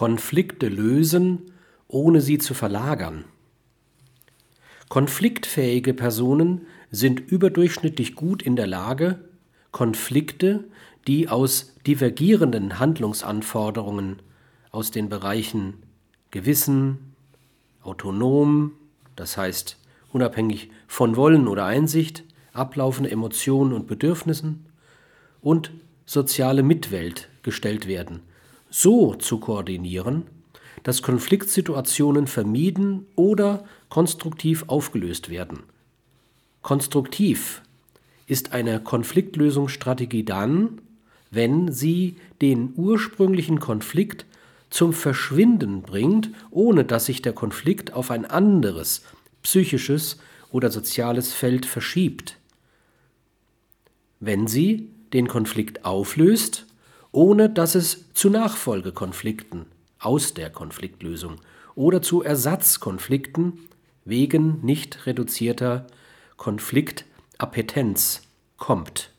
Konflikte lösen, ohne sie zu verlagern. Konfliktfähige Personen sind überdurchschnittlich gut in der Lage, Konflikte, die aus divergierenden Handlungsanforderungen aus den Bereichen Gewissen, autonom, das heißt unabhängig von Wollen oder Einsicht, ablaufende Emotionen und Bedürfnissen und soziale Mitwelt gestellt werden, so zu koordinieren, dass Konfliktsituationen vermieden oder konstruktiv aufgelöst werden. Konstruktiv ist eine Konfliktlösungsstrategie dann, wenn sie den ursprünglichen Konflikt zum Verschwinden bringt, ohne dass sich der Konflikt auf ein anderes psychisches oder soziales Feld verschiebt. Wenn sie den Konflikt auflöst, ohne dass es zu Nachfolgekonflikten aus der Konfliktlösung oder zu Ersatzkonflikten wegen nicht reduzierter Konflikappetenz kommt.